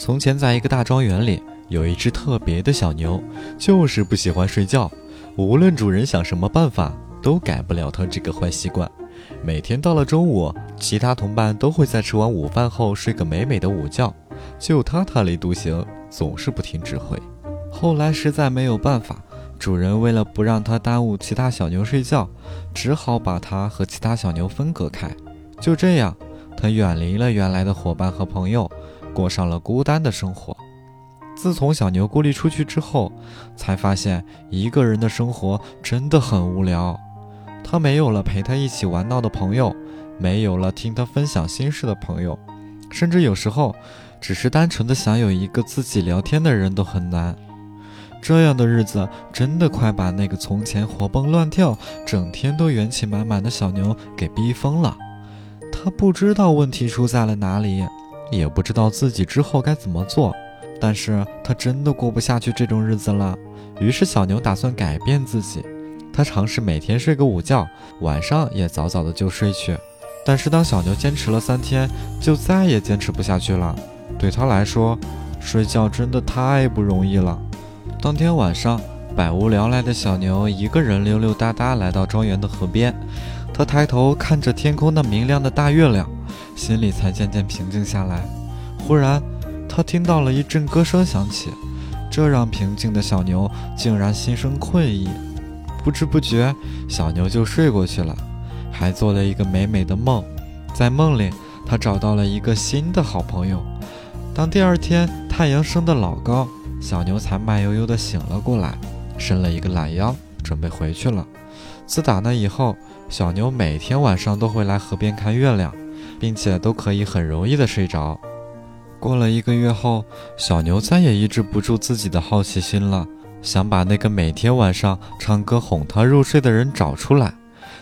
从前，在一个大庄园里，有一只特别的小牛，就是不喜欢睡觉。无论主人想什么办法，都改不了它这个坏习惯。每天到了中午，其他同伴都会在吃完午饭后睡个美美的午觉，就它特立独行，总是不听指挥。后来实在没有办法，主人为了不让它耽误其他小牛睡觉，只好把它和其他小牛分隔开。就这样，它远离了原来的伙伴和朋友。过上了孤单的生活。自从小牛孤立出去之后，才发现一个人的生活真的很无聊。他没有了陪他一起玩闹的朋友，没有了听他分享心事的朋友，甚至有时候，只是单纯的想有一个自己聊天的人都很难。这样的日子真的快把那个从前活蹦乱跳、整天都元气满满的小牛给逼疯了。他不知道问题出在了哪里。也不知道自己之后该怎么做，但是他真的过不下去这种日子了。于是小牛打算改变自己，他尝试每天睡个午觉，晚上也早早的就睡去。但是当小牛坚持了三天，就再也坚持不下去了。对他来说，睡觉真的太不容易了。当天晚上，百无聊赖的小牛一个人溜溜达达来到庄园的河边，他抬头看着天空那明亮的大月亮。心里才渐渐平静下来。忽然，他听到了一阵歌声响起，这让平静的小牛竟然心生困意。不知不觉，小牛就睡过去了，还做了一个美美的梦。在梦里，他找到了一个新的好朋友。当第二天太阳升得老高，小牛才慢悠悠地醒了过来，伸了一个懒腰，准备回去了。自打那以后，小牛每天晚上都会来河边看月亮。并且都可以很容易的睡着。过了一个月后，小牛再也抑制不住自己的好奇心了，想把那个每天晚上唱歌哄它入睡的人找出来。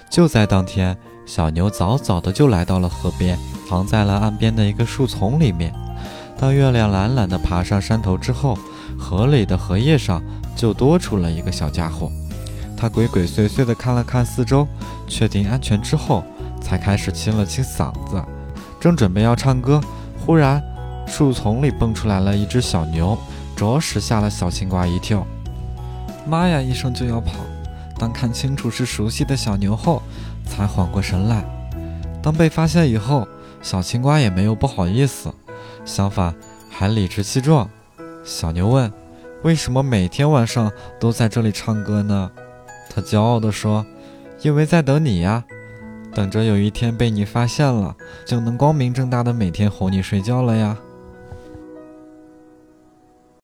就在当天，小牛早早的就来到了河边，藏在了岸边的一个树丛里面。当月亮懒懒的爬上山头之后，河里的荷叶上就多出了一个小家伙。它鬼鬼祟祟的看了看四周，确定安全之后。才开始清了清嗓子，正准备要唱歌，忽然树丛里蹦出来了一只小牛，着实吓了小青瓜一跳。妈呀！一声就要跑，当看清楚是熟悉的小牛后，才缓过神来。当被发现以后，小青瓜也没有不好意思，相反还理直气壮。小牛问：“为什么每天晚上都在这里唱歌呢？”他骄傲地说：“因为在等你呀。”等着有一天被你发现了，就能光明正大的每天哄你睡觉了呀。